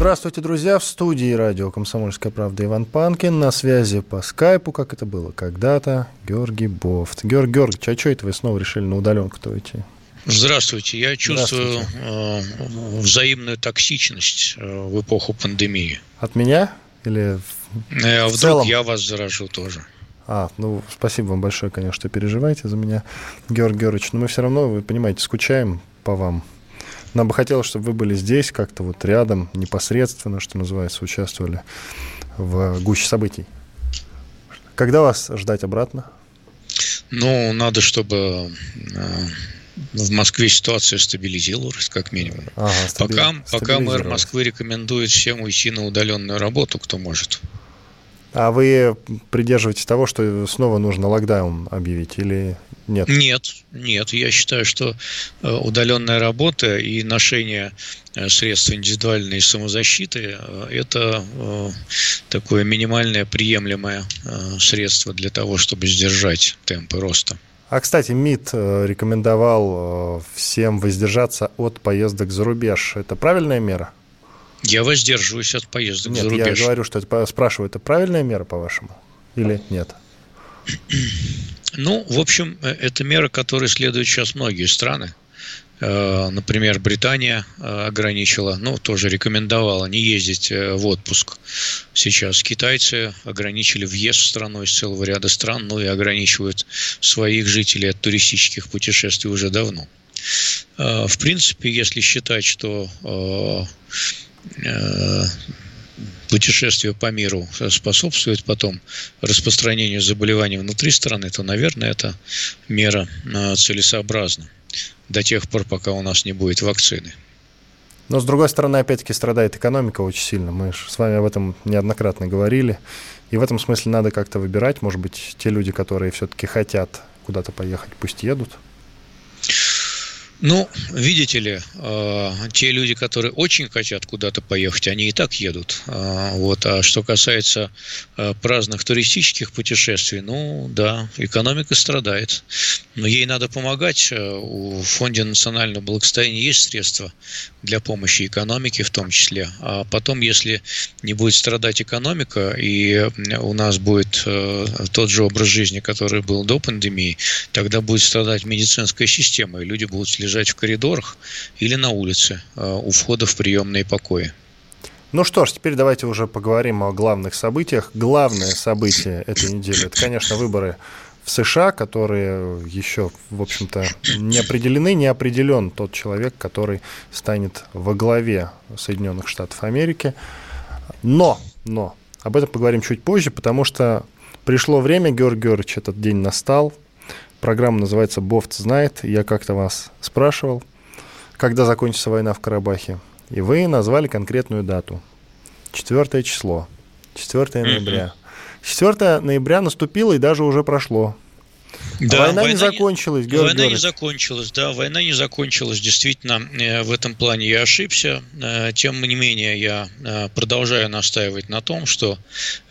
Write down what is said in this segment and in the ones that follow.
Здравствуйте, друзья! В студии радио «Комсомольская правда» Иван Панкин. На связи по скайпу, как это было когда-то, Георгий Бофт. Георгий Георгиевич, а что это вы снова решили на удаленку-то уйти? Здравствуйте. Я чувствую э, взаимную токсичность э, в эпоху пандемии. От меня? Или в, Э, в Вдруг целом? я вас заражу тоже. А, ну, спасибо вам большое, конечно, что переживаете за меня, Георгий Георгиевич. Но мы все равно, вы понимаете, скучаем по вам. Нам бы хотелось, чтобы вы были здесь, как-то вот рядом, непосредственно, что называется, участвовали в гуще событий. Когда вас ждать обратно? Ну, надо, чтобы э, в Москве ситуация стабилизировалась, как минимум. Ага, стаби- Пока, пока мэр. Москвы рекомендует всем уйти на удаленную работу, кто может. А вы придерживаетесь того, что снова нужно локдаун объявить или нет? Нет, нет. Я считаю, что э, удаленная работа и ношение э, средств индивидуальной самозащиты э, это такое минимальное приемлемое средство для того, чтобы сдержать темпы роста. А, кстати, МИД рекомендовал всем воздержаться от поездок за рубеж. Это правильная мера? Я воздерживаюсь от поездок Нет, за я рубеж. говорю, что это, спрашиваю, это правильная мера, по-вашему? Или нет? Ну, в общем, э, это мера, которой следуют сейчас многие страны. Э, Например, Британия э, ограничила, ну, тоже рекомендовала не ездить в отпуск. Сейчас китайцы ограничили въезд в страну из целого ряда стран, ну и ограничивают своих жителей от туристических путешествий уже давно. В принципе, если считать, что путешествие по миру способствует потом распространению заболеваний внутри страны, то, наверное, эта мера э, целесообразна до тех пор, пока у нас не будет вакцины. Но, с другой стороны, опять-таки, страдает экономика очень сильно. Мы с вами об этом неоднократно говорили. И в этом смысле надо как-то выбирать. Может быть, те люди, которые все-таки хотят куда-то поехать, пусть едут. Ну, видите ли, э, те люди, которые очень хотят куда-то поехать, они и так едут. А, Вот. А что касается э, праздных туристических путешествий, ну да, экономика страдает. Но ей надо помогать. Э, У Фонда национального благосостояния есть средства для помощи экономике в том числе. А потом, если не будет страдать экономика, и у нас будет э, тот же образ жизни, который был до пандемии, тогда будет страдать медицинская система, и люди будут лежать в коридорах или на улице э, у входа в приемные покои. Ну что ж, теперь давайте уже поговорим о главных событиях. Главное событие этой недели – это, конечно, выборы в США, которые еще, в общем-то, не определены, не определен тот человек, который станет во главе Соединенных Штатов Америки. Но, но, об этом поговорим чуть позже, потому что пришло время, Георгий Георгиевич, этот день настал. Программа называется «Бофт знает». Я как-то вас спрашивал, когда закончится война в Карабахе. И вы назвали конкретную дату. 4 число. 4 ноября. 4 ноября наступило и даже уже прошло. А война, не закончилась, Георгий Война не закончилась, да, война не закончилась. Действительно, э, в этом плане я ошибся. Э, Тем не менее, я э, продолжаю настаивать на том, что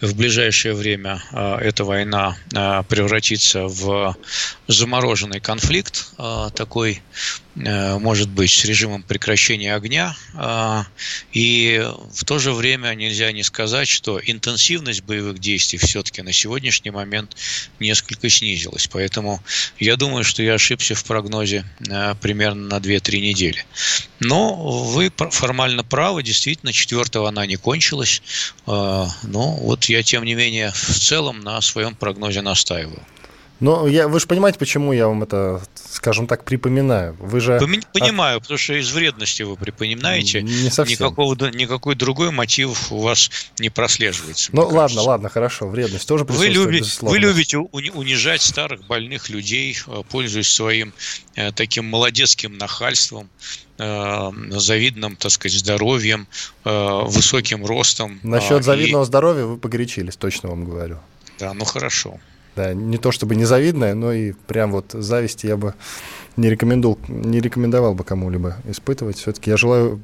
в ближайшее время эта война превратится в замороженный конфликт, такой, может быть, с режимом прекращения огня. э, И в то же время нельзя не сказать, что интенсивность боевых действий все-таки на сегодняшний момент несколько снизилась. Поэтому я думаю, что я ошибся в прогнозе э, примерно на 2-3 недели. Но вы формально правы, действительно, 4 она не кончилась. Э, Но вот я, тем не менее, в целом на своем прогнозе настаиваю. Но я, вы же понимаете, почему я вам это, скажем так, припоминаю. Вы же... Понимаю, потому что из вредности вы припоминаете. Не совсем. Никакого, никакой другой мотив у вас не прослеживается. Ну ладно, кажется. ладно, хорошо, вредность тоже Вы присутствует, любите, безусловно. вы любите уни- унижать старых больных людей, э, пользуясь своим э, таким молодецким нахальством, э, завидным, так сказать, здоровьем, э, высоким ростом. Насчет А, завидного здоровья вы погорячились, точно вам говорю. и- да, ну хорошо. Да, не то чтобы незавидная, но и прям вот зависти я бы не рекомендовал, не рекомендовал бы кому-либо испытывать. Все-таки я желаю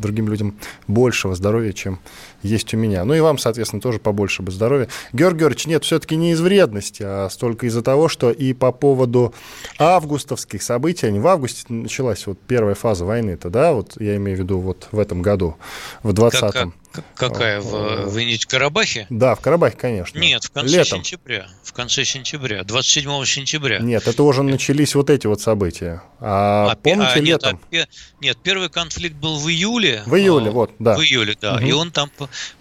другим людям большего здоровья, чем есть у меня. Ну и вам, соответственно, тоже побольше бы здоровья. Георгий Георгиевич, нет, все-таки не из вредности, а столько из-за того, что и по поводу августовских событий, в августе началась вот первая фаза войны-то, да, вот я имею в виду вот в этом году, в 20-м. Какая? В, в Карабахе? Да, в Карабахе, конечно. Нет, в конце Летом. сентября. В конце сентября, 27 сентября. Нет, это уже начались вот эти вот события. А, а помните а, нет, летом? А, нет, первый конфликт был в июле. В июле, а, вот, да. В июле, да. Угу. И он там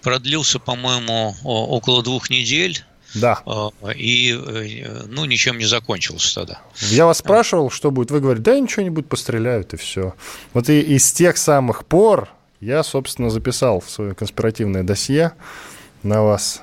продлился, по-моему, около двух недель. Да. И, э, ну, ничем не закончился тогда. Я вас спрашивал, что будет. Вы говорите, да, ничего не будет, постреляют, и все. Вот и из тех самых пор я, собственно, записал в свое конспиративное досье на вас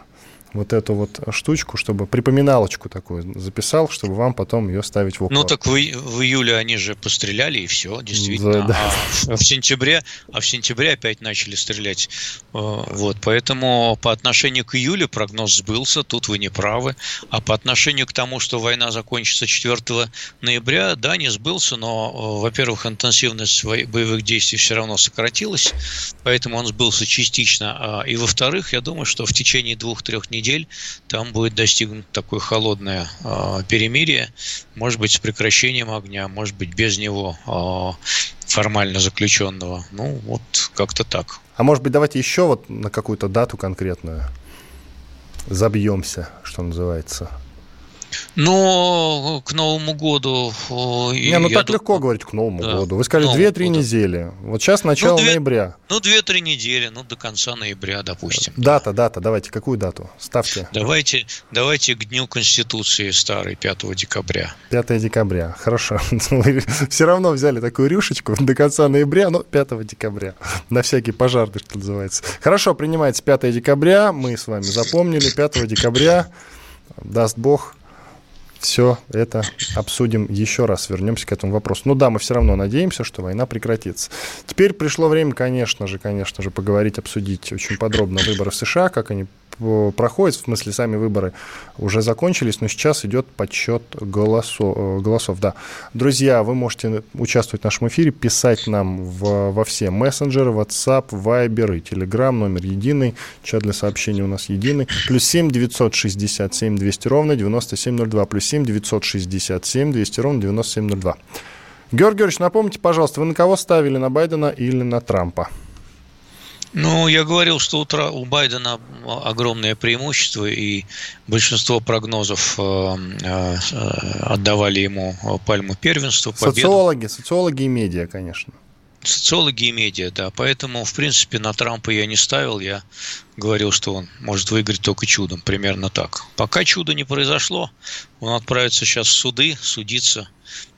вот эту вот штучку, чтобы припоминалочку такую записал, чтобы вам потом ее ставить в упор. Ну так в, в июле они же постреляли и все, действительно. Да, да. А в сентябре, а в сентябре опять начали стрелять. Э, вот, поэтому по отношению к июлю прогноз сбылся, тут вы не правы. А по отношению к тому, что война закончится 4 ноября, да, не сбылся, но, э, во-первых, интенсивность боевых действий все равно сократилась, поэтому он сбылся частично. А, и во-вторых, я думаю, что в течение двух-трех недель недель там будет достигнуто такое холодное э, перемирие, может быть, с прекращением огня, может быть, без него э, формально заключенного. Ну, вот как-то так. А может быть, давайте еще вот на какую-то дату конкретную забьемся, что называется. Но к Новому году... Не, ну так дум... легко говорить к Новому да, году. Вы сказали 2-3 недели. Вот сейчас начало ну, 2, ноября. Ну, 2-3 недели, ну, до конца ноября, допустим. Дата, дата, давайте, какую дату? Ставьте. Давайте, давайте к Дню Конституции старый, 5 декабря. 5 декабря, хорошо. Вы все равно взяли такую рюшечку до конца ноября, но 5 декабря. На всякий пожарный, что называется. Хорошо, принимается 5 декабря, мы с вами запомнили, 5 декабря, даст Бог, все это обсудим еще раз, вернемся к этому вопросу. Ну да, мы все равно надеемся, что война прекратится. Теперь пришло время, конечно же, конечно же, поговорить, обсудить очень подробно выборы в США, как они проходит, в смысле сами выборы уже закончились, но сейчас идет подсчет голосов. Э, голосов да. Друзья, вы можете участвовать в нашем эфире, писать нам в, во все мессенджеры, WhatsApp, Viber и Telegram, номер единый, чат для сообщений у нас единый, плюс 7 967 200 ровно 9702, плюс 7 967 200 ровно 9702. Георгий Георгиевич, напомните, пожалуйста, вы на кого ставили, на Байдена или на Трампа? Ну, я говорил, что утро у Байдена огромное преимущество, и большинство прогнозов э, э, отдавали ему пальму первенства. Победу. Социологи, социологи и медиа, конечно. Социологи и медиа, да. Поэтому, в принципе, на Трампа я не ставил. Я говорил, что он может выиграть только чудом. Примерно так. Пока чудо не произошло, он отправится сейчас в суды, судиться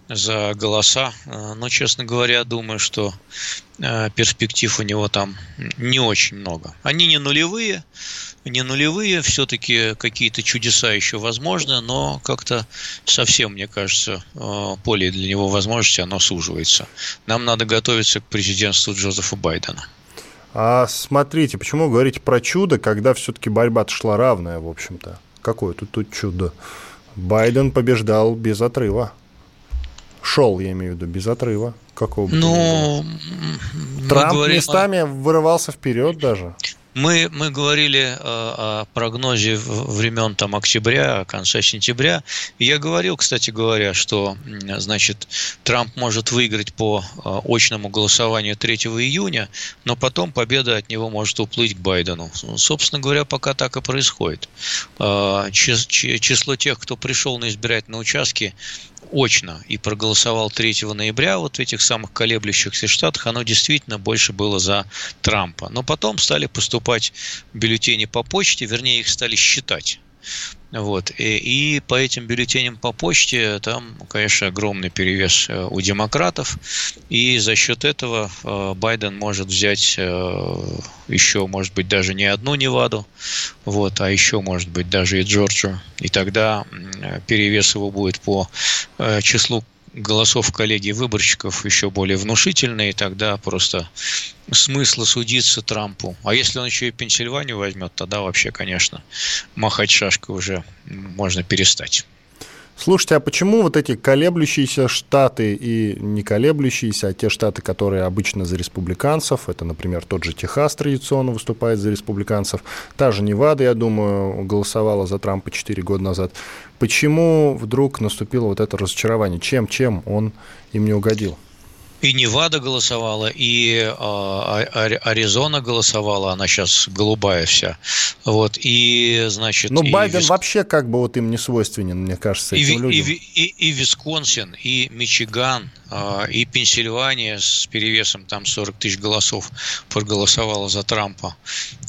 за голоса. Э, но, честно говоря, думаю, что э, перспектив у него там не очень много. Они не нулевые, не нулевые, все-таки какие-то чудеса еще возможны, но как-то совсем, мне кажется, э, поле для него возможности, оно суживается. Нам надо готовиться к президентству Джозефа Байдена. А смотрите, почему вы говорите про чудо, когда все-таки борьба шла равная, в общем-то? Какое тут, тут чудо? Байден побеждал без отрыва. Шел, я имею в виду, без отрыва. Какого бы ну, Трамп говорим... местами вырывался вперед даже. Мы, мы говорили э, о прогнозе времен там, октября, конца сентября. И я говорил, кстати говоря, что значит, Трамп может выиграть по э, очному голосованию 3 июня, но потом победа от него может уплыть к Байдену. Собственно говоря, пока так и происходит. Э, число тех, кто пришел на избирательные участки, очно и проголосовал 3 ноября вот в этих самых колеблющихся штатах, оно действительно больше было за Трампа. Но потом стали поступать бюллетени по почте, вернее, их стали считать. Вот. И, и по этим бюллетеням по почте там, конечно, огромный перевес э, у демократов. И за счет этого э, Байден может взять э, еще, может быть, даже не одну Неваду, вот, а еще, может быть, даже и Джорджию. И тогда перевес его будет по числу голосов коллеги выборщиков еще более внушительные, тогда просто смысла судиться Трампу. А если он еще и Пенсильванию возьмет, тогда вообще, конечно, махать шашкой уже можно перестать. Слушайте, а почему вот эти колеблющиеся штаты и не колеблющиеся, а те штаты, которые обычно за республиканцев, это, например, тот же Техас традиционно выступает за республиканцев, та же Невада, я думаю, голосовала за Трампа 4 года назад, почему вдруг наступило вот это разочарование? Чем, чем он им не угодил? И Невада голосовала, и а, Аризона голосовала, она сейчас голубая вся. Вот, и, значит... Ну, Байден Вис... вообще как бы вот им не свойственен, мне кажется, и, этим людям. И, и, и Висконсин, и Мичиган, и Пенсильвания с перевесом там 40 тысяч голосов проголосовала за Трампа.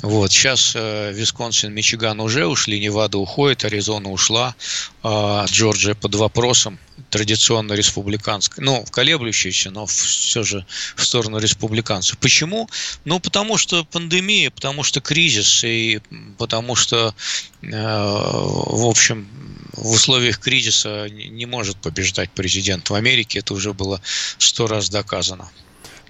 Вот, сейчас э, Висконсин, Мичиган уже ушли, Невада уходит, Аризона ушла, Джорджия под вопросом, традиционно республиканской, ну, колеблющейся, но все же в сторону республиканцев. Почему? Ну, потому что пандемия, потому что кризис, и потому что, э, в общем, в условиях кризиса не может побеждать президент в Америке, это уже было сто раз доказано.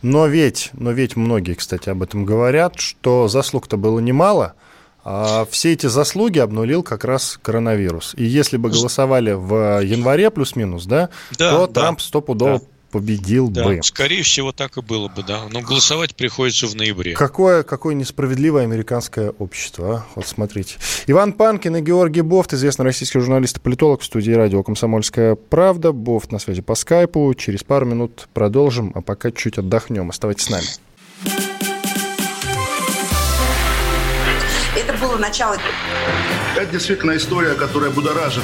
Но ведь, но ведь многие, кстати, об этом говорят, что заслуг-то было немало – а все эти заслуги обнулил как раз коронавирус. И если бы голосовали в январе плюс-минус, да, да то да, Трамп стопудово да. Победил да, бы. Скорее всего, так и было бы, да. Но голосовать приходится в ноябре. Какое, какое несправедливое американское общество, а? Вот смотрите. Иван Панкин и Георгий Бофт, известный российский журналист и политолог в студии радио «Комсомольская правда». Бофт на связи по скайпу. Через пару минут продолжим, а пока чуть отдохнем. Оставайтесь с нами. было начало. Это действительно история, которая будоражит.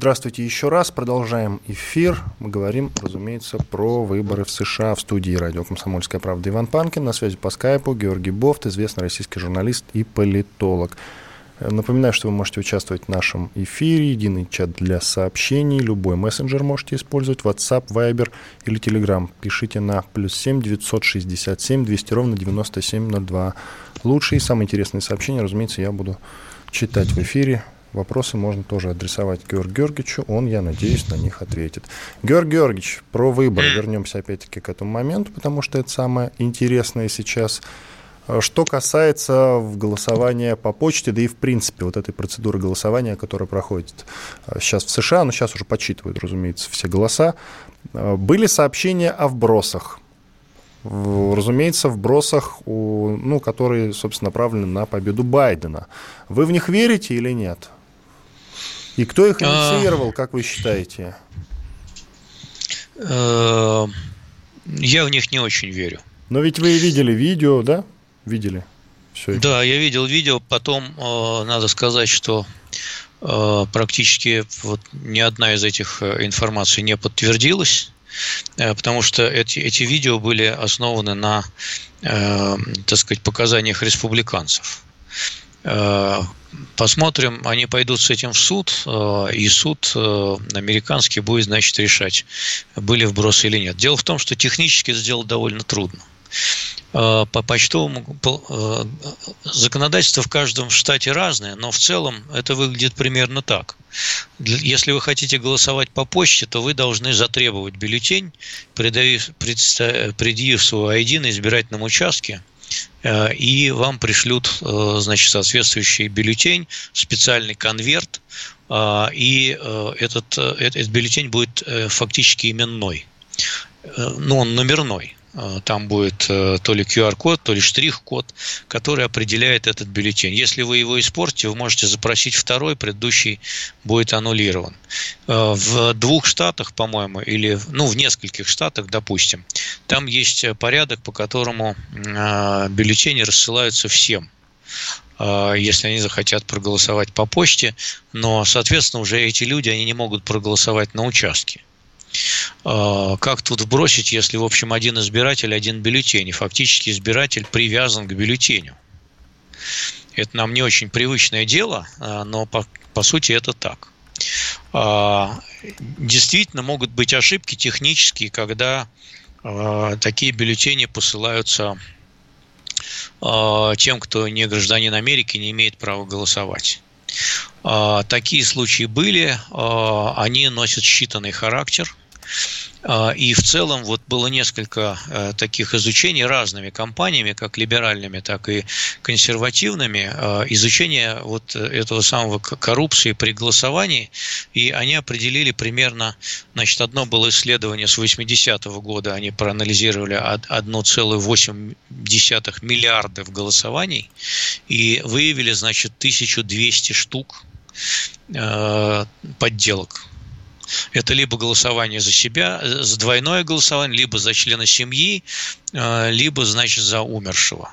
Здравствуйте еще раз. Продолжаем эфир. Мы говорим, разумеется, про выборы в США в студии радио «Комсомольская правда» Иван Панкин. На связи по скайпу Георгий Бофт, известный российский журналист и политолог. Напоминаю, что вы можете участвовать в нашем эфире. Единый чат для сообщений. Любой мессенджер можете использовать. WhatsApp, Viber или Telegram. Пишите на плюс 7 967 200 ровно 9702. Лучшие и самые интересные сообщения, разумеется, я буду читать в эфире Вопросы можно тоже адресовать Георгию Георгиевичу, он, я надеюсь, на них ответит. Георгий Георгиевич, про выбор вернемся опять-таки к этому моменту, потому что это самое интересное сейчас. Что касается голосования по почте, да и в принципе вот этой процедуры голосования, которая проходит сейчас в США, но сейчас уже подсчитывают, разумеется, все голоса, были сообщения о вбросах разумеется, в бросах, ну, которые, собственно, направлены на победу Байдена. Вы в них верите или нет? И кто их а. инициировал, как вы считаете? Э, я в них не очень верю. Но ведь вы видели видео, да? Видели? Все это. Да, я видел видео. Потом э, надо сказать, что э, практически вот ни одна из этих информаций не подтвердилась, потому что эти, эти видео были основаны на, так сказать, показаниях республиканцев. Посмотрим, они пойдут с этим в суд, э, и суд э, американский будет, значит, решать, были вбросы или нет. Дело в том, что технически сделать довольно трудно. Э, по почтовому законодательство в каждом штате разное, но в целом это выглядит примерно так. Если вы хотите голосовать по почте, то вы должны затребовать бюллетень, предъявив, предъявив свой ID на избирательном участке, Э, и вам пришлют, э, значит, соответствующий бюллетень, специальный конверт, э, и этот, этот бюллетень будет фактически именной, ну, он номерной. А, там будет э, то ли QR-код, то ли штрих-код, который определяет этот бюллетень. Если вы его испортите, вы можете запросить второй, предыдущий будет аннулирован. Э, в двух штатах, по-моему, или ну, в нескольких штатах, допустим, там есть порядок, по которому э, бюллетени рассылаются всем если они захотят проголосовать по почте, но, соответственно, уже эти люди, они не могут проголосовать на участке. Как тут бросить, если, в общем, один избиратель, один бюллетень, и фактически избиратель привязан к бюллетеню? Это нам не очень привычное дело, но по, по сути это так. Действительно могут быть ошибки технические, когда такие бюллетени посылаются тем, кто не гражданин Америки, не имеет права голосовать. А, такие случаи были, а, они носят считанный характер. А, и в целом вот было несколько э, таких изучений разными компаниями, как либеральными, так и консервативными, изучение вот этого самого коррупции при голосовании, и они определили примерно, значит, одно было исследование с 80-го года, они проанализировали 1,8 миллиардов голосований и выявили, значит, 1200 штук э, подделок это либо голосование за себя, за двойное голосование, либо за члена семьи, э, либо, значит, за умершего.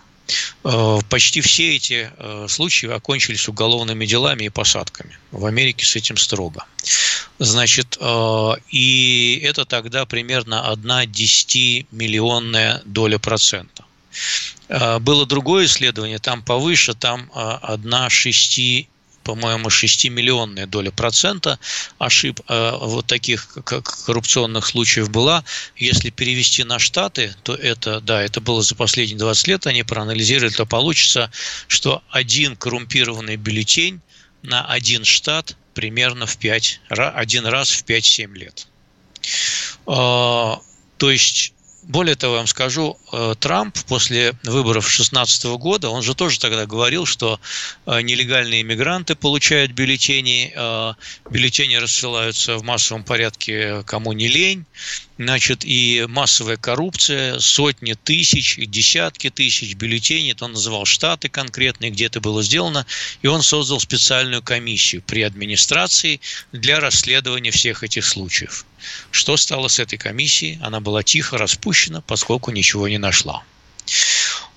Э, почти все эти э, случаи окончились уголовными делами и посадками. В Америке с этим строго. Значит, и это тогда примерно 1 10-миллионная доля процента. Было другое исследование, там повыше, там 1 6 по-моему, 6-миллионная доля процента ошиб э, вот таких коррупционных случаев была. Если перевести на штаты, то это, да, это было за последние 20 лет, они проанализировали, то получится, что один коррумпированный бюллетень на один штат примерно в 5, один раз в 5-7 лет. А, то есть более того, я вам скажу, э, Трамп после выборов 2016 года, он же тоже тогда говорил, что э, нелегальные иммигранты получают бюллетени, э, бюллетени рассылаются в массовом порядке кому не лень, значит, и массовая коррупция, сотни тысяч десятки тысяч бюллетеней, это он называл штаты конкретные, где это было сделано, и он создал специальную комиссию при администрации для расследования всех этих случаев. Что стало с этой комиссией? Она была тихо распущена, поскольку ничего не нашла.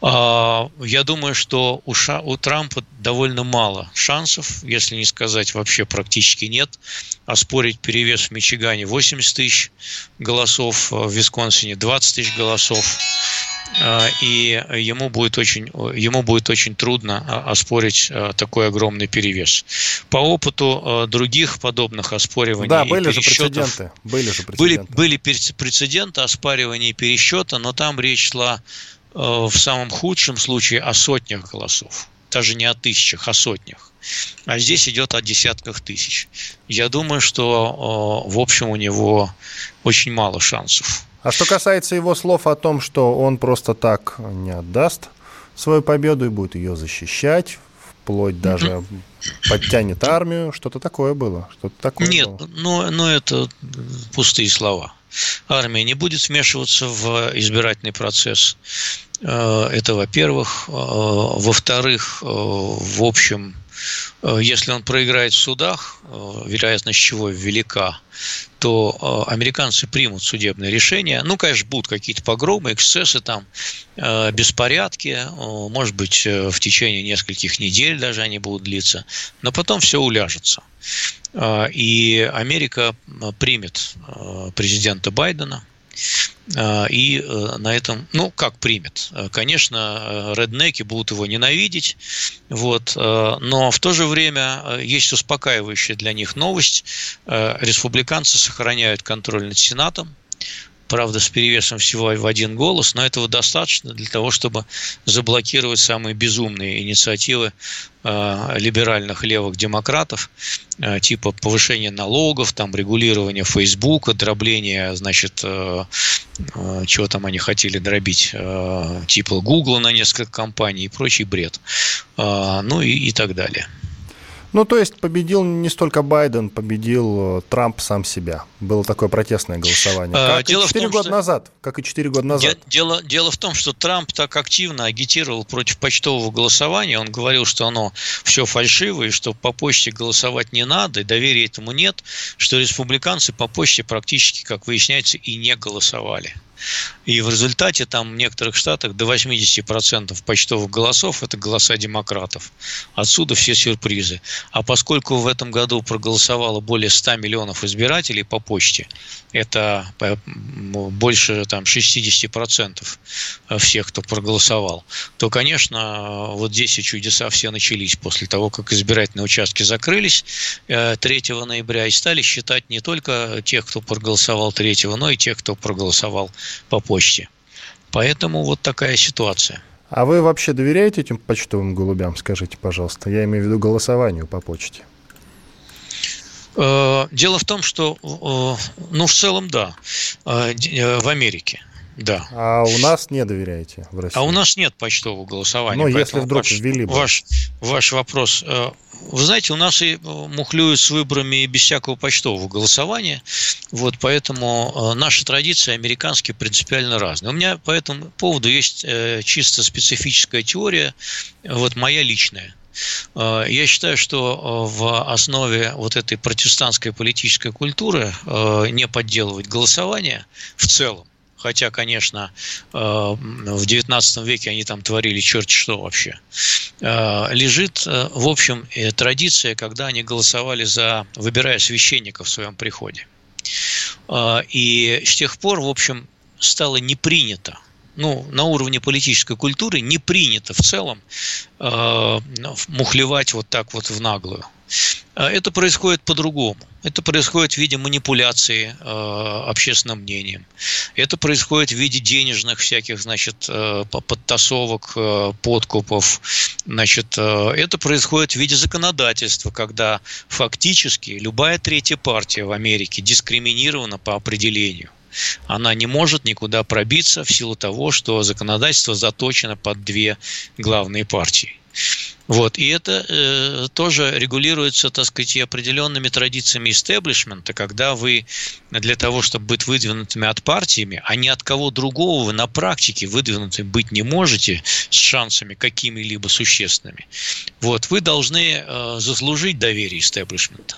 А, я думаю, что у, Ша, у Трампа довольно мало шансов, если не сказать вообще практически нет, оспорить перевес в Мичигане 80 тысяч голосов, в Висконсине 20 тысяч голосов. А, и ему будет очень, ему будет очень трудно а, оспорить такой огромный перевес. По опыту других подобных оспориваний да, были же прецеденты. Были же прецеденты. Были, были прецеденты оспаривания и пересчета, но там речь шла в самом худшем случае о сотнях голосов. Даже не о тысячах, о сотнях. А здесь идет о десятках тысяч. Я думаю, что, э, в общем, у него очень мало шансов. А что касается его слов о том, что он просто так не отдаст свою победу и будет ее защищать, вплоть даже подтянет армию, что-то такое было. Что-то такое Нет, было. но, но это пустые слова армия не будет вмешиваться в избирательный процесс. Э, это во-первых. Э, во-вторых, э, в общем, если он проиграет в судах, вероятность чего велика, то американцы примут судебное решение. Ну, конечно, будут какие-то погромы, эксцессы там, беспорядки, может быть, в течение нескольких недель даже они будут длиться, но потом все уляжется. И Америка примет президента Байдена, и э, на этом, ну, как примет. Конечно, реднеки будут его ненавидеть, вот, но в то же время есть успокаивающая для них новость. Республиканцы сохраняют контроль над Сенатом, правда, с перевесом всего в один голос, но этого достаточно для того, чтобы заблокировать самые безумные инициативы э, либеральных левых демократов, э, типа повышения налогов, там, регулирования Фейсбука, дробления, значит, э, э, чего там они хотели дробить, э, типа Гугла на несколько компаний и прочий бред, э, ну и, и так далее. Ну, то есть победил не столько Байден, победил э, Трамп сам себя. Было такое протестное голосование. А, как дело и 4 том, года что... назад. Как и 4 года назад. Дело, дело в том, что Трамп так активно агитировал против почтового голосования. Он говорил, что оно все фальшивое, и что по почте голосовать не надо, и доверия этому нет, что республиканцы по почте практически, как выясняется, и не голосовали. И в результате там в некоторых штатах до 80% почтовых голосов – это голоса демократов. Отсюда все сюрпризы. А поскольку в этом году проголосовало более 100 миллионов избирателей по почте, это больше там, 60% всех, кто проголосовал, то, конечно, вот здесь и чудеса все начались после того, как избирательные участки закрылись 3 э, ноября и стали считать не только тех, кто проголосовал 3, но и тех, кто проголосовал по почте. Поэтому вот такая ситуация. А вы вообще доверяете этим почтовым голубям, скажите, пожалуйста? Я имею в виду голосованию по почте. Э, дело в том, что, э, ну, в целом, да, в Америке. Да. А у нас не доверяете в России? А у нас нет почтового голосования. Ну, если вдруг ваш, ввели бы. Ваш, ваш вопрос. Э, вы знаете, у нас и мухлюют с выборами без всякого почтового голосования. Вот поэтому э, наша традиция американские принципиально разная. У меня по этому поводу есть э, чисто специфическая теория, вот моя личная. Я считаю, что в основе вот этой протестантской политической культуры не подделывать голосование в целом хотя, конечно, э, в XIX веке они там творили черти что вообще, э, лежит, э, в общем, традиция, когда они голосовали за, выбирая священника в своем приходе. И с тех пор, в общем, стало не принято ну, на уровне политической культуры не принято в целом э, мухлевать вот так вот в наглую. А это происходит по-другому. Это происходит в виде манипуляции э, общественным мнением. Это происходит в виде денежных всяких, значит, э, подтасовок, э, подкупов. Значит, э, это происходит в виде законодательства, когда фактически любая третья партия в Америке дискриминирована по определению она не может никуда пробиться в силу того, что законодательство заточено под две главные партии. Вот. И это э, тоже регулируется, так сказать, и определенными традициями истеблишмента, когда вы для того, чтобы быть выдвинутыми от партиями, а не от кого другого вы на практике выдвинуты быть не можете с шансами какими-либо существенными. Вот. Вы должны э, заслужить доверие истеблишмента.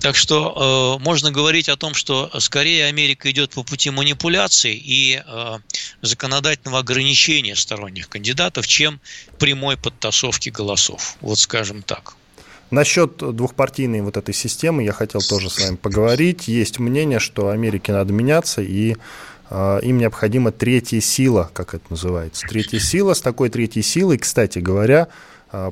Так что э, можно говорить о том, что скорее Америка идет по пути манипуляций и э, законодательного ограничения сторонних кандидатов, чем прямой подтасовки голосов. Вот скажем так. Насчет двухпартийной вот этой системы я хотел тоже с вами поговорить. Есть мнение, что Америке надо меняться, и э, им необходима третья сила, как это называется. Третья сила. С такой третьей силой, кстати говоря,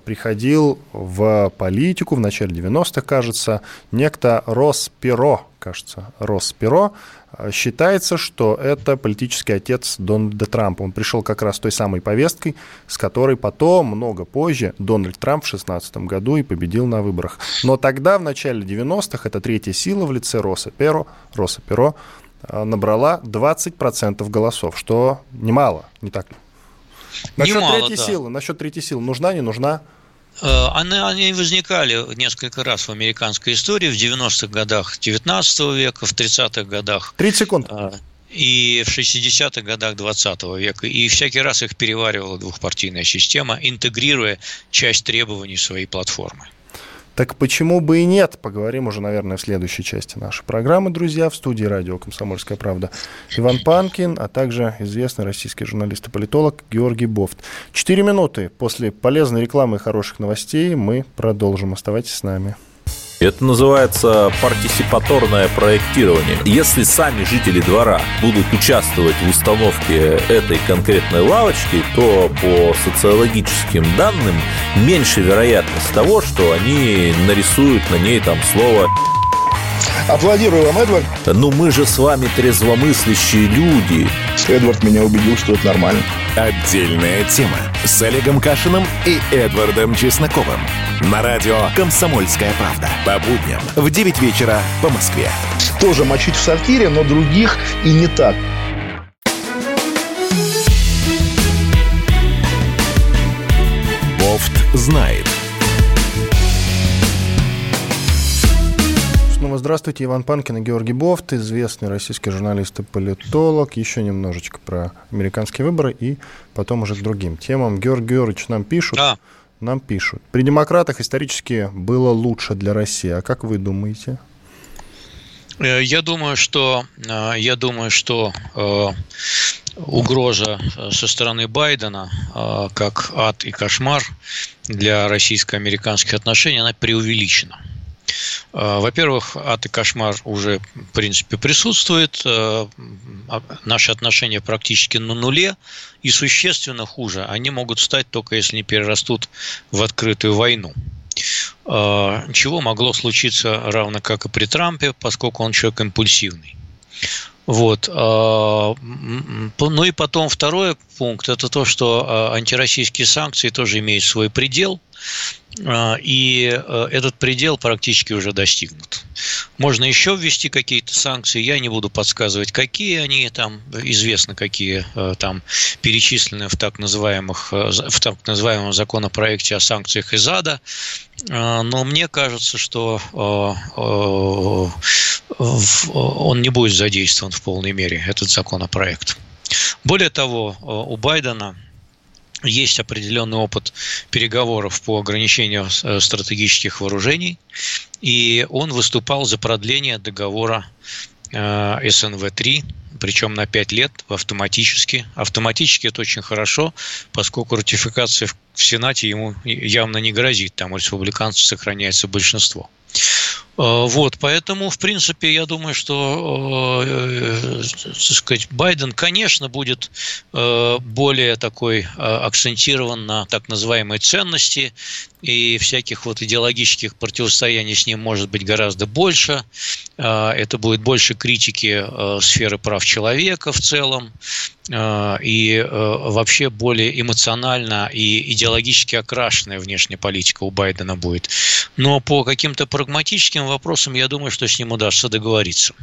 приходил в политику в начале 90-х, кажется, некто Рос Перо, кажется, Рос Перо. А, считается, что это политический отец Дональда Трампа. Он пришел как раз той самой повесткой, с которой потом, много позже, Дональд Трамп в 2016 году и победил на выборах. Но тогда, в начале 90-х, эта третья сила в лице Роса Перо, Роса Перо набрала 20% голосов, что немало, не так ли? Насчет Немало, третьей да. силы, насчет третьей силы, нужна, не нужна? Э, они, они возникали несколько раз в американской истории в 90-х годах 19 века, в 30-х годах. 30 секунд. Э, и в 60-х годах 20 века. И всякий раз их переваривала двухпартийная система, интегрируя часть требований своей платформы. Так почему бы и нет? Поговорим уже, наверное, в следующей части нашей программы, друзья, в студии радио «Комсомольская правда». Иван Панкин, а также известный российский журналист и политолог Георгий Бофт. Четыре минуты после полезной рекламы и хороших новостей мы продолжим. Оставайтесь с нами. Это называется партисипаторное проектирование. Если сами жители двора будут участвовать в установке этой конкретной лавочки, то по социологическим данным меньше вероятность того, что они нарисуют на ней там слово Аплодирую вам, Эдвард. Ну мы же с вами трезвомыслящие люди. Эдвард меня убедил, что это нормально. Отдельная тема с Олегом Кашиным и Эдвардом Чесноковым. На радио «Комсомольская правда». По будням в 9 вечера по Москве. Тоже мочить в сортире, но других и не так. Бофт знает. Здравствуйте, Иван Панкин и Георгий Бофт, известный российский журналист и политолог. Еще немножечко про американские выборы и потом уже к другим темам. Георгий Георгиевич нам пишут. Да. Нам пишут. При демократах исторически было лучше для России. А как вы думаете? Э, я думаю, что э, я думаю, что э, угроза со стороны Байдена, как ад и кошмар для российско-американских отношений, она преувеличена. Во-первых, ад и кошмар уже, в принципе, присутствует. А, наши отношения практически на нуле. И существенно хуже они могут стать только если не перерастут в открытую войну. А, чего могло случиться равно как и при Трампе, поскольку он человек импульсивный. Вот. А, ну и потом второй пункт – это то, что а, антироссийские санкции тоже имеют свой предел – а, и э, этот предел практически уже достигнут. Можно еще ввести какие-то санкции, я не буду подсказывать, какие они там, известно, какие э, там перечислены в так, называемых, э, в так называемом законопроекте о санкциях из ада, а, но мне кажется, что он не будет задействован в полной мере, этот законопроект. Более того, у Байдена есть определенный опыт переговоров по ограничению э, стратегических вооружений, и он выступал за продление договора э, СНВ-3, причем на 5 лет автоматически. Автоматически это очень хорошо, поскольку ратификация в Сенате ему явно не грозит, там у республиканцев сохраняется большинство. Э, вот, поэтому, в принципе, я думаю, что, э, так сказать, Байден, конечно, будет э, более такой акцентирован на так называемые ценности, и всяких вот идеологических противостояний с ним может быть гораздо больше. Это будет больше критики сферы прав человека в целом, и вообще более эмоционально и идеологически окрашенная внешняя политика у Байдена будет. Но по каким-то прагматическим вопросам, я думаю, что с ним удастся договориться.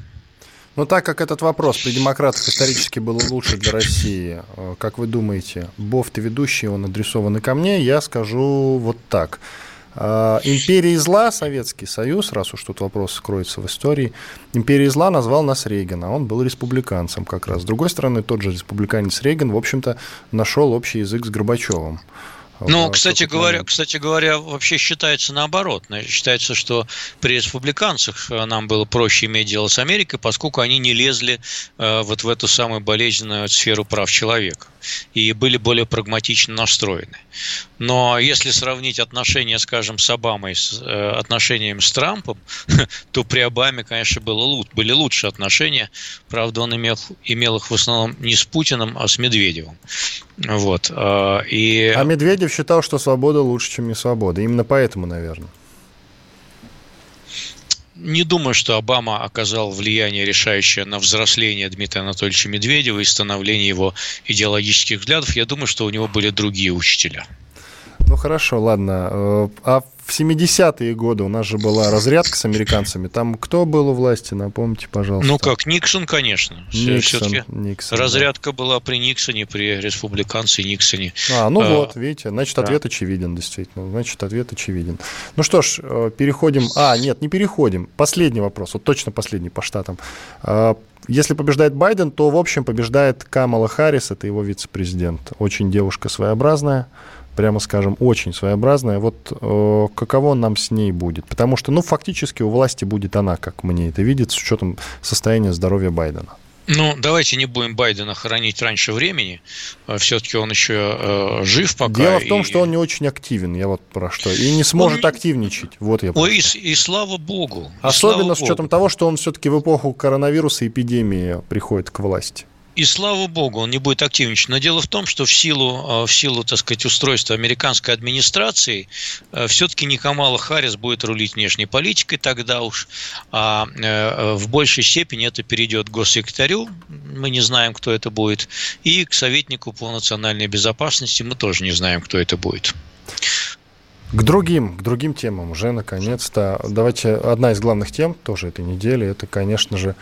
Но так как этот вопрос при демократах исторически был лучше для России, э, как вы думаете, Бофт и ведущий, он адресованы ко мне, я скажу вот так. Э, империей зла, Советский Союз, раз уж тут вопрос скроется в истории, империей зла назвал нас Рейган, а он был республиканцем как раз. С другой стороны, тот же республиканец Рейган, в общем-то, нашел общий язык с Горбачевым. Ну, кстати говоря, кстати говоря, вообще считается наоборот. Считается, что при республиканцах э, нам было проще иметь дело с Америкой, поскольку они не лезли э, вот в эту самую болезненную сферу прав человека и были более прагматично настроены. Но если сравнить отношения, скажем, с Обамой с э, отношениями с Трампом, то при Обаме, конечно, было, были лучшие отношения. Правда, он имел, имел их в основном не с Путиным, а с Медведевым. Вот. И... А Медведев считал, что свобода лучше, чем не свобода. Именно поэтому, наверное. Не думаю, что Обама оказал влияние решающее на взросление Дмитрия Анатольевича Медведева и становление его идеологических взглядов. Я думаю, что у него были другие учителя. Ну хорошо, ладно. Э, а в 70-е годы у нас же была разрядка с американцами. Там кто был у власти, напомните, пожалуйста. Ну как, Никсон, конечно. Никсон, Никсон разрядка да. была при Никсоне, при республиканце Никсоне. А, ну а, вот, видите, значит, да. ответ очевиден, действительно. Значит, ответ очевиден. Ну что ж, э, переходим... А, нет, не переходим. Последний вопрос, вот точно последний по штатам. А, если побеждает Байден, то, в общем, побеждает Камала Харрис, это его вице-президент. Очень девушка своеобразная прямо скажем, очень своеобразная. Вот э, каково нам с ней будет? Потому что, ну, фактически у власти будет она, как мне это видит, с учетом состояния здоровья Байдена. Ну, давайте не будем Байдена хоронить раньше времени. Э, Все-таки он еще э, жив пока. Дело в том, и... что он не очень активен, я вот про что. И не сможет он... активничать. Вот я Ой, и, и слава богу. Особенно слава с учетом богу. того, что он все-таки в эпоху коронавируса эпидемии приходит к власти. И слава богу, он не будет активничать. Но дело в том, что в силу, э, в силу так сказать, устройства американской администрации э, все-таки не Камала Харрис будет рулить внешней политикой тогда уж, а э, в большей степени это перейдет к госсекретарю, мы не знаем, кто это будет, и к советнику по национальной безопасности мы тоже не знаем, кто это будет. К другим, к другим темам уже наконец-то. Давайте одна из главных тем тоже этой недели, это, конечно же,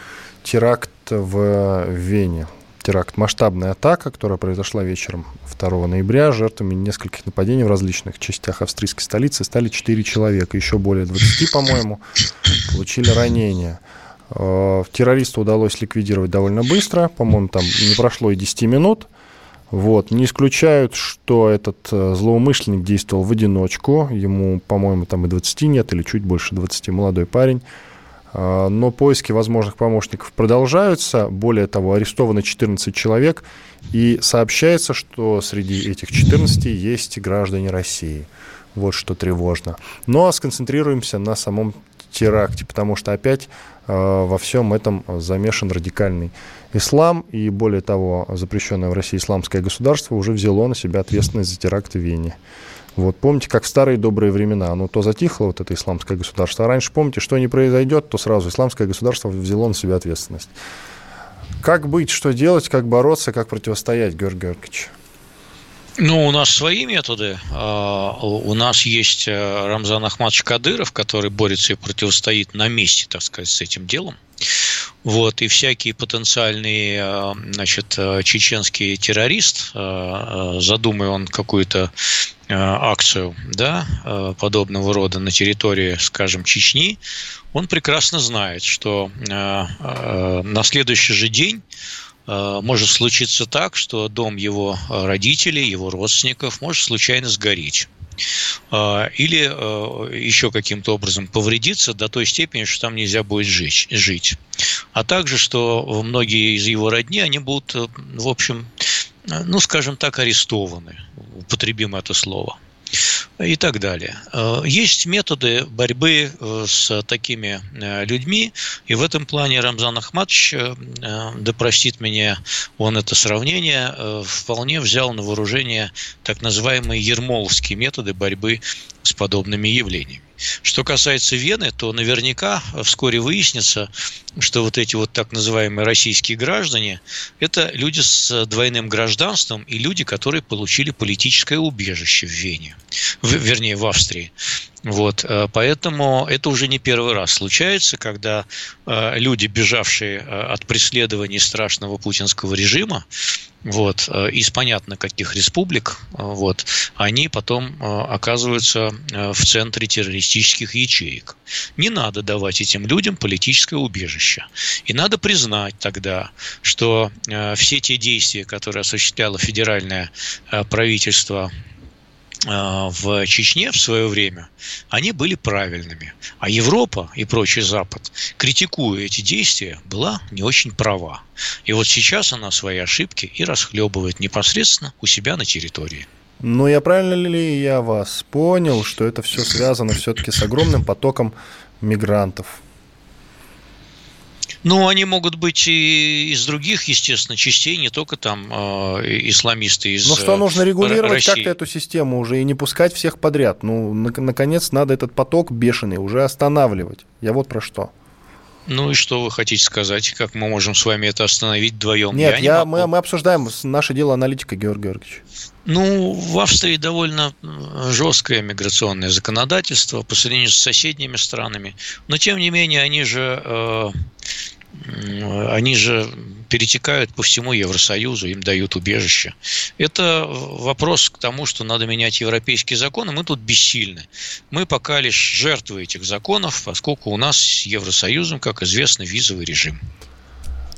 теракт в Вене теракт. Масштабная атака, которая произошла вечером 2 ноября. Жертвами нескольких нападений в различных частях австрийской столицы стали 4 человека. Еще более 20, по-моему, получили ранения. Э, террориста удалось ликвидировать довольно быстро. По-моему, там не прошло и 10 минут. Вот. Не исключают, что этот э, злоумышленник действовал в одиночку. Ему, по-моему, там и 20 нет, или чуть больше 20. Молодой парень. А, но поиски возможных помощников продолжаются. Более того, арестовано 14 человек. И сообщается, что среди этих 14 есть граждане России. Вот что тревожно. Но ну, а сконцентрируемся на самом теракте, потому что опять э, во всем этом замешан радикальный ислам, и более того, запрещенное в России исламское государство уже взяло на себя ответственность за теракт в Вене. Вот помните, как в старые добрые времена, оно то затихло, вот это исламское государство, а раньше, помните, что не произойдет, то сразу исламское государство взяло на себя ответственность. Как быть, что делать, как бороться, как противостоять, Георгий Георгиевич? Ну, у нас свои методы. А, у нас есть э, Рамзан Ахмадович Кадыров, который борется и противостоит на месте, так сказать, с этим делом. Вот, и всякий потенциальный э, значит, э, чеченский террорист, задумая он какую-то акцию да, подобного рода на территории, скажем, Чечни, он прекрасно знает, что на следующий же день может случиться так, что дом его э, родителей, его родственников может случайно сгореть э, или еще каким-то образом повредиться до той степени, что там нельзя будет жить. жить. А также, что многие из его родни, они будут, в общем, ну, скажем так, арестованы, употребим это слово и так далее. Э, есть методы борьбы э, с такими э, людьми, и в этом плане Рамзан Ахматович, да простит меня он это сравнение, вполне взял на вооружение так называемые ермоловские методы борьбы с подобными явлениями. Что касается Вены, то наверняка вскоре выяснится, что вот эти вот так называемые российские граждане – это люди с двойным гражданством и люди, которые получили политическое убежище в Вене, в, вернее, в Австрии. Вот, э, поэтому это уже не первый раз случается, когда э, люди, бежавшие э, от преследований страшного путинского режима, вот, из понятно каких республик, вот, они потом оказываются в центре террористических ячеек. Не надо давать этим людям политическое убежище. И надо признать тогда, что все те действия, которые осуществляло федеральное правительство в Чечне в свое время, они были правильными. А Европа и прочий Запад, критикуя эти действия, была не очень права. И вот сейчас она свои ошибки и расхлебывает непосредственно у себя на территории. Ну, я правильно ли я вас понял, что это все связано все-таки с огромным потоком мигрантов? Ну, они могут быть и из других, естественно, частей, не только там э, исламисты из Ну, что нужно регулировать как-то эту систему уже и не пускать всех подряд. Ну, наконец, надо этот поток бешеный уже останавливать. Я вот про что. Ну и что вы хотите сказать? Как мы можем с вами это остановить вдвоем? Нет, я, я не мы, мы обсуждаем наше дело аналитика, Георгий Георгиевич. Ну, в Австрии довольно жесткое миграционное законодательство по сравнению с соседними странами. Но, тем не менее, они же э, они же перетекают по всему Евросоюзу, им дают убежище. Это вопрос к тому, что надо менять европейские законы. Мы тут бессильны. Мы пока лишь жертвы этих законов, поскольку у нас с Евросоюзом, как известно, визовый режим.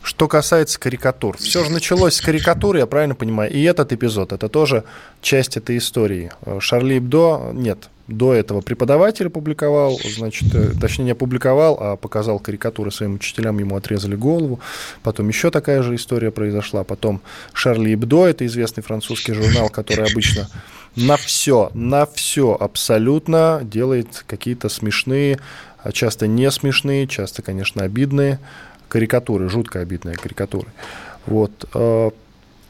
Что касается карикатур, все же началось с карикатуры, я правильно понимаю, и этот эпизод, это тоже часть этой истории. Шарли Эбдо, нет, до этого преподаватель публиковал, значит, э, точнее не опубликовал, а показал карикатуры своим учителям, ему отрезали голову. Потом еще такая же история произошла. Потом Шарли Эбдо, это известный французский журнал, который обычно на все, на все абсолютно делает какие-то смешные, а часто не смешные, часто, конечно, обидные карикатуры, жутко обидные карикатуры. Вот. Э,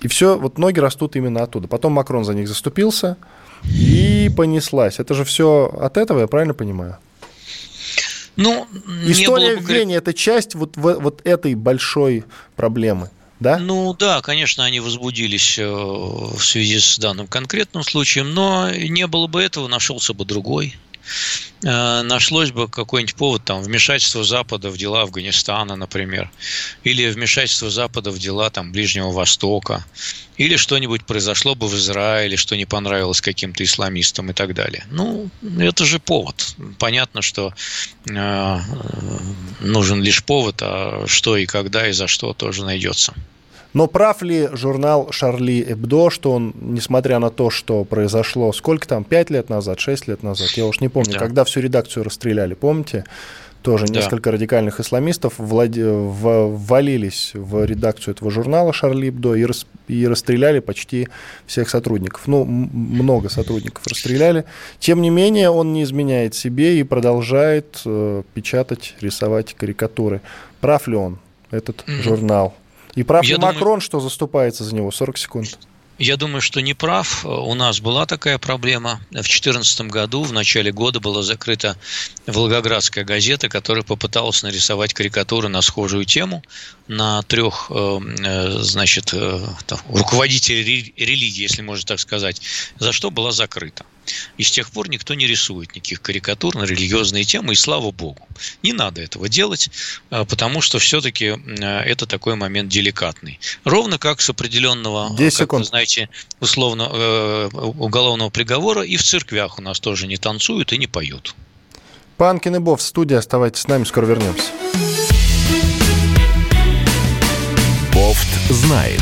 и все, вот ноги растут именно оттуда. Потом Макрон за них заступился, и понеслась. Это же все от этого, я правильно понимаю? Ну, История в Вене – это часть вот, вот этой большой проблемы. Да? Ну да, конечно, они возбудились э, в связи с данным конкретным случаем, но не было бы этого, нашелся бы другой. Э, нашлось бы какой-нибудь повод, там, вмешательство Запада в дела Афганистана, например, или вмешательство Запада в дела там, Ближнего Востока, или что-нибудь произошло бы в Израиле, что не понравилось каким-то исламистам и так далее. Ну, это же повод. Понятно, что э, нужен лишь повод, а что и когда и за что тоже найдется. Но прав ли журнал Шарли Эбдо, что он, несмотря на то, что произошло, сколько там, 5 лет назад, 6 лет назад, я уж не помню, да. когда всю редакцию расстреляли, помните? тоже да. несколько радикальных исламистов влад... ввалились в редакцию этого журнала «Шарли Бдо» и, рас... и расстреляли почти всех сотрудников. Ну, много сотрудников расстреляли. Тем не менее, он не изменяет себе и продолжает э, печатать, рисовать карикатуры. Прав ли он, этот mm-hmm. журнал? И прав Я думаю... Макрон, что заступается за него? 40 секунд. Я думаю, что не прав. У нас была такая проблема. В 2014 году, в начале года, была закрыта Волгоградская газета, которая попыталась нарисовать карикатуры на схожую тему на трех, э, э, значит, э, руководителей религии, если можно так сказать, за что была закрыта. И с тех пор никто не рисует никаких карикатур на религиозные темы, и слава богу. Не надо этого делать, потому что все-таки это такой момент деликатный. Ровно как с определенного, как вы знаете, условно уголовного приговора и в церквях у нас тоже не танцуют и не поют. Панкин и Бов в студии. Оставайтесь с нами, скоро вернемся. Бофт знает.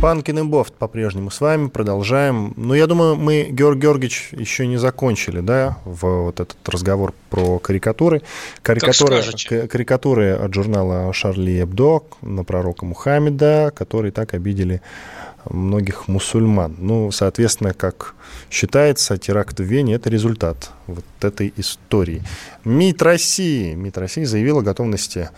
Панкин и Бофт по-прежнему с вами, продолжаем. Ну, я думаю, мы, Георг Георгиевич, еще не закончили, да, в вот этот разговор про карикатуры. Карикатуры, карикатуры от журнала Шарли Эбдо на пророка Мухаммеда, которые так обидели многих мусульман. Ну, соответственно, как считается, теракт в Вене – это результат вот этой истории. МИД России, МИД России заявила о готовности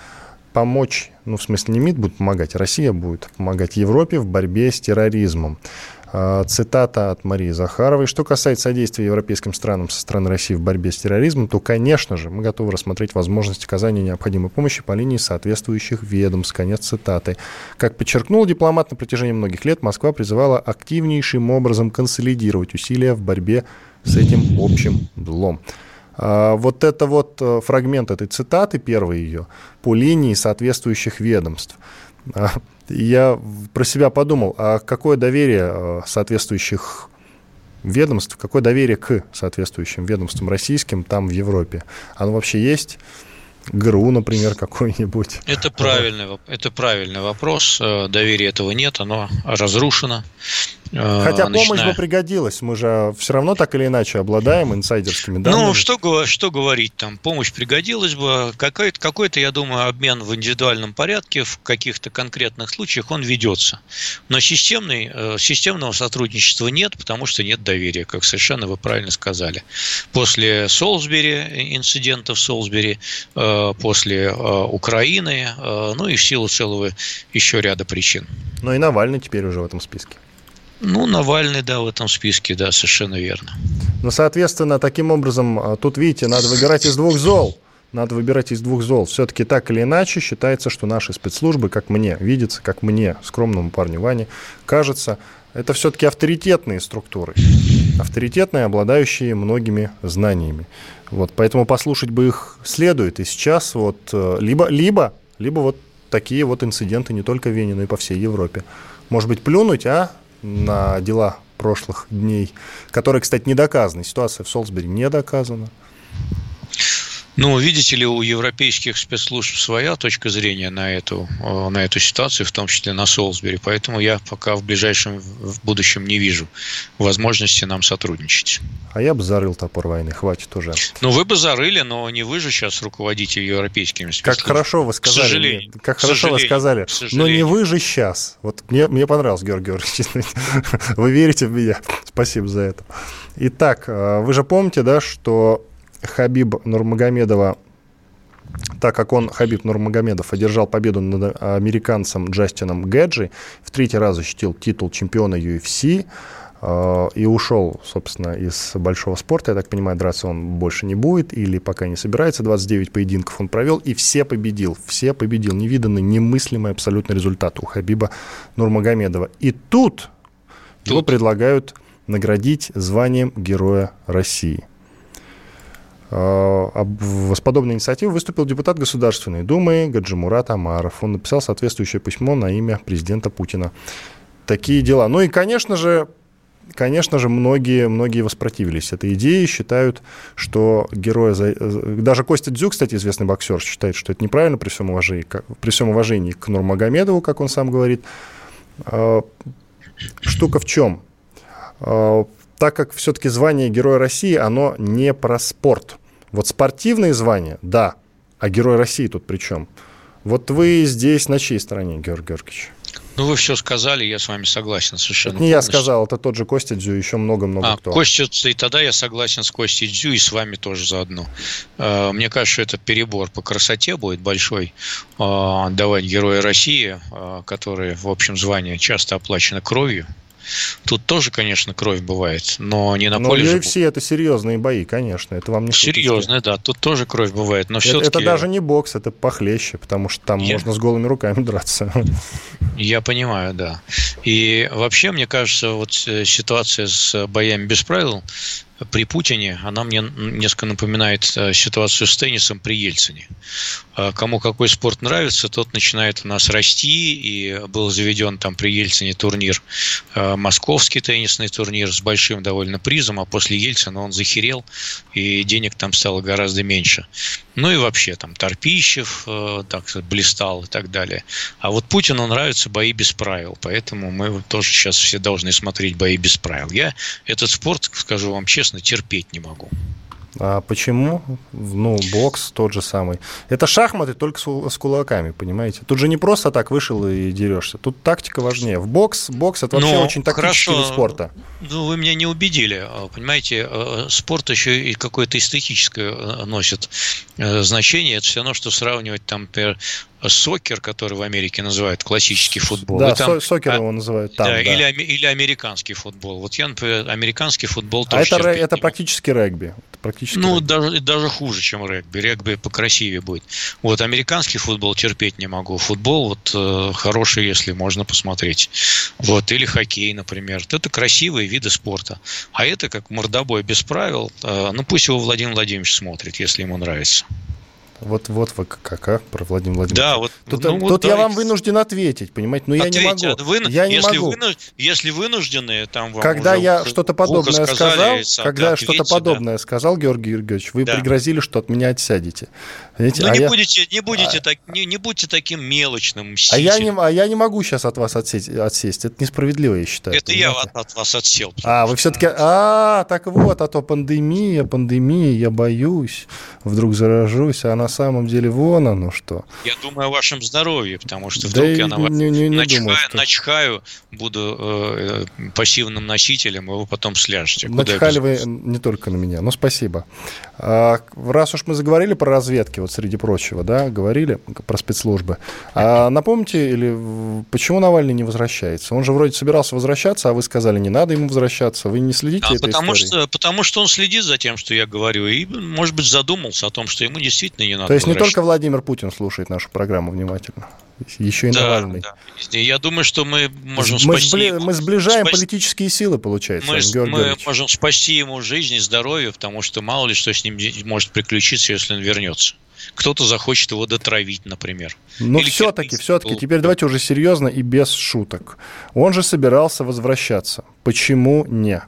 помочь, ну, в смысле, не МИД будет помогать, а Россия будет помогать Европе в борьбе с терроризмом. А, цитата от Марии Захаровой. Что касается содействия европейским странам со стороны России в борьбе с терроризмом, то, конечно же, мы готовы рассмотреть возможность оказания необходимой помощи по линии соответствующих ведомств. Конец цитаты. Как подчеркнул дипломат, на протяжении многих лет Москва призывала активнейшим образом консолидировать усилия в борьбе с этим общим злом. А, вот это вот э, фрагмент этой цитаты, первый ее, по линии соответствующих ведомств. А, я про себя подумал, а какое доверие э, соответствующих ведомств, какое доверие к соответствующим ведомствам российским там в Европе? Оно вообще есть? ГРУ, например, какой-нибудь? Это правильный, это правильный вопрос. Э, доверия этого нет, оно разрушено. Э, Хотя начиная... помощь бы пригодилась, мы же все равно так или иначе обладаем инсайдерскими ну, данными. Ну, что, что говорить там, помощь пригодилась бы, какой-то, какой-то, я думаю, обмен в индивидуальном порядке в каких-то конкретных случаях он ведется. Но системный, э, системного сотрудничества нет, потому что нет доверия, как совершенно вы правильно сказали. После Солсбери, инцидента в Солсбери, э, после Украины, ну и в силу целого еще ряда причин. Но и Навальный теперь уже в этом списке. Ну, Навальный, да, в этом списке, да, совершенно верно. Ну, соответственно, таким образом, а, тут, видите, надо выбирать из двух зол. Надо выбирать из двух зол. Все-таки так или иначе считается, что наши спецслужбы, как мне видится, как мне, скромному парню Ване, кажется, это все-таки авторитетные структуры. Авторитетные, обладающие многими знаниями. Вот, поэтому послушать бы их следует. И сейчас вот э, либо, либо, либо вот такие вот инциденты не только в Вене, но и по всей Европе. Может быть, плюнуть, а на дела прошлых дней, которые, кстати, не доказаны. Ситуация в Солсбери не доказана. Ну, видите ли, у европейских спецслужб своя точка зрения на эту, э, на эту ситуацию, в том числе на Солсбери. Поэтому я пока в ближайшем в будущем не вижу возможности нам сотрудничать. А я бы зарыл топор войны, хватит уже. Ну, вы бы зарыли, но не вы же сейчас руководите европейскими спецслужбами. Как хорошо вы сказали. К сожалению. Как хорошо вы сказали. Но не вы же сейчас. Вот мне, мне понравилось, Георгий Георгиевич. Вы верите в меня. Спасибо за это. Итак, э, вы же помните, да, что Хабиб Нурмагомедова, так как он, Хабиб Нурмагомедов, одержал победу над американцем Джастином Гэджи, в третий раз защитил титул чемпиона UFC, э, и ушел, собственно, из большого спорта. Я так понимаю, драться он больше не будет или пока не собирается. 29 поединков он провел и все победил. Все победил. Невиданный, немыслимый абсолютно результат у Хабиба Нурмагомедова. И тут, тут. его предлагают наградить званием Героя России. Э, с подобной инициативой выступил депутат Государственной Думы Гаджимурат Амаров. Он написал соответствующее письмо на имя президента Путина. Такие дела. Ну и, конечно же, конечно же, многие, многие воспротивились этой идее, считают, что героя... Даже Костя Дзюк, кстати, известный боксер, считает, что это неправильно при всем уважении, при всем уважении к Нурмагомедову, как он сам говорит. Э, штука в чем? Э, так как все-таки звание Героя России, оно не про спорт – вот спортивные звания, да, а Герой России тут при чем? Вот вы здесь на чьей стороне, Георгий Георгиевич? Ну, вы все сказали, я с вами согласен совершенно. Это не полностью. я сказал, это тот же Костя Дзю, еще много-много а, кто. Костя, и тогда я согласен с Костей Дзю и с вами тоже заодно. А, мне кажется, что это перебор по красоте будет большой. А, давать Героя России, а, которые, в общем, звание часто оплачено кровью, Тут тоже, конечно, кровь бывает, но не на но поле. Но UFC же... это серьезные бои, конечно, это вам не Серьезные, да, тут тоже кровь бывает, но все-таки... Это даже не бокс, это похлеще, потому что там Я... можно с голыми руками драться. Я понимаю, да. И вообще, мне кажется, вот э, ситуация с боями без правил при Путине, она мне несколько напоминает э, ситуацию с теннисом при Ельцине. Э, кому какой спорт нравится, тот начинает у нас расти, и был заведен там при Ельцине турнир, э, московский теннисный турнир с большим довольно призом, а после Ельцина он захерел, и денег там стало гораздо меньше. Ну и вообще там Торпищев так сказать, блистал и так далее. А вот Путину нравятся бои без правил, поэтому мы тоже сейчас все должны смотреть бои без правил. Я этот спорт, скажу вам честно, честно, терпеть не могу. А почему? Ну, бокс тот же самый. Это шахматы только с, кулаками, понимаете? Тут же не просто так вышел и дерешься. Тут тактика важнее. В бокс, бокс это вообще ну, очень тактический вид спорта. Ну, вы меня не убедили. А, понимаете, а, спорт еще и какое-то эстетическое а, носит значение. Это все равно, что сравнивать там, например, сокер, который в Америке называют классический футбол. Да, там, сокер его называют там. Да, да. Или, или американский футбол. Вот я, например, американский футбол а тоже. А это, это практически регби. Практически ну, регби. Даже, даже хуже, чем регби. Регби покрасивее будет. Вот американский футбол терпеть не могу. Футбол вот э, хороший, если можно посмотреть. Вот, или хоккей, например. Это красивые виды спорта. А это как мордобой без правил. Э, ну, пусть его Владимир Владимирович смотрит, если ему нравится. Вот, вот вы как, а, про Владимира Владимировича. Да, вот. Тут, ну, тут я вам вынужден ответить, понимаете, но Ответьте, я не могу. Вы, я не если, могу. Вынуж, если вынуждены, там вам Когда я что-то подобное сказал, когда я что-то подобное да. сказал, Георгий Георгиевич, вы да. пригрозили, что от меня отсядете. Понимаете? Ну, а не, я... будете, не, будете а... так, не, не будьте таким мелочным, а я, не, а я не могу сейчас от вас отсесть, отсесть. Это несправедливо, я считаю. Это понимаете? я от, от вас отсел. А, вы все-таки... А, так вот, а то пандемия, пандемия, я боюсь, вдруг заражусь, а на самом деле вон оно что. Я думаю о вашем здоровье, потому что вдруг да я на вас не, не, не начхаю, думаю, что... начхаю, буду э, пассивным носителем, и вы потом сляжете. Начхали вы не только на меня, но спасибо. А, раз уж мы заговорили про разведки, вот среди прочего, да, говорили про спецслужбы. А напомните, или почему Навальный не возвращается? Он же вроде собирался возвращаться, а вы сказали, не надо ему возвращаться. Вы не следите а, этой потому Что, потому что он следит за тем, что я говорю, и, может быть, задумался о том, что ему действительно не надо То есть не только Владимир Путин слушает нашу программу внимательно? Еще и да, Навальный. Да. Я думаю, что мы можем мы спасти... Сбли... Мы сближаем спасти... политические силы, получается, Мы, мы можем спасти ему жизнь и здоровье, потому что мало ли что с ним может приключиться, если он вернется. Кто-то захочет его дотравить, например. Но все-таки, все-таки, теперь давайте уже серьезно и без шуток. Он же собирался возвращаться. Почему не?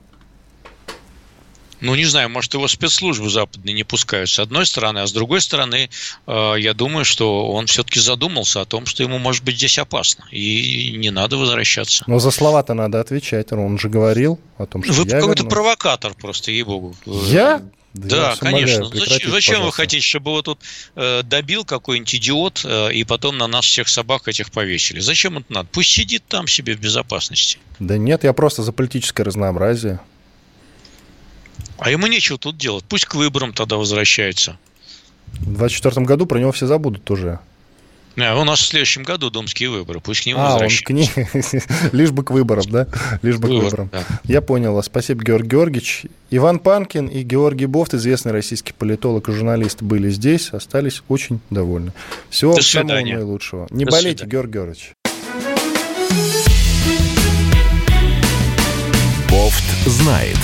Ну, не знаю, может, его спецслужбы западные не пускают, с одной стороны, а с другой стороны, э, я думаю, что он все-таки задумался о том, что ему может быть здесь опасно, и не надо возвращаться. Но за слова-то надо отвечать, он же говорил о том, что Вы какой-то провокатор просто, ей-богу. Я? Да, да конечно. Зачем, зачем вы хотите, чтобы его тут э, добил какой-нибудь идиот, э, и потом на нас всех собак этих повесили? Зачем это надо? Пусть сидит там себе в безопасности. Да нет, я просто за политическое разнообразие. А ему нечего тут делать. Пусть к выборам тогда возвращается. В 2024 году про него все забудут уже. А, у нас в следующем году думские выборы, пусть к ним а, он к ним, лишь бы к выборам, да? Лишь бы Выбор, к выборам. Да. Я понял вас. Спасибо, Георгий Георгиевич. Иван Панкин и Георгий Бофт, известный российский политолог и журналист, были здесь, остались очень довольны. Всего До самого наилучшего. Не До болейте, свидания. Георгий Георгиевич. Бофт знает.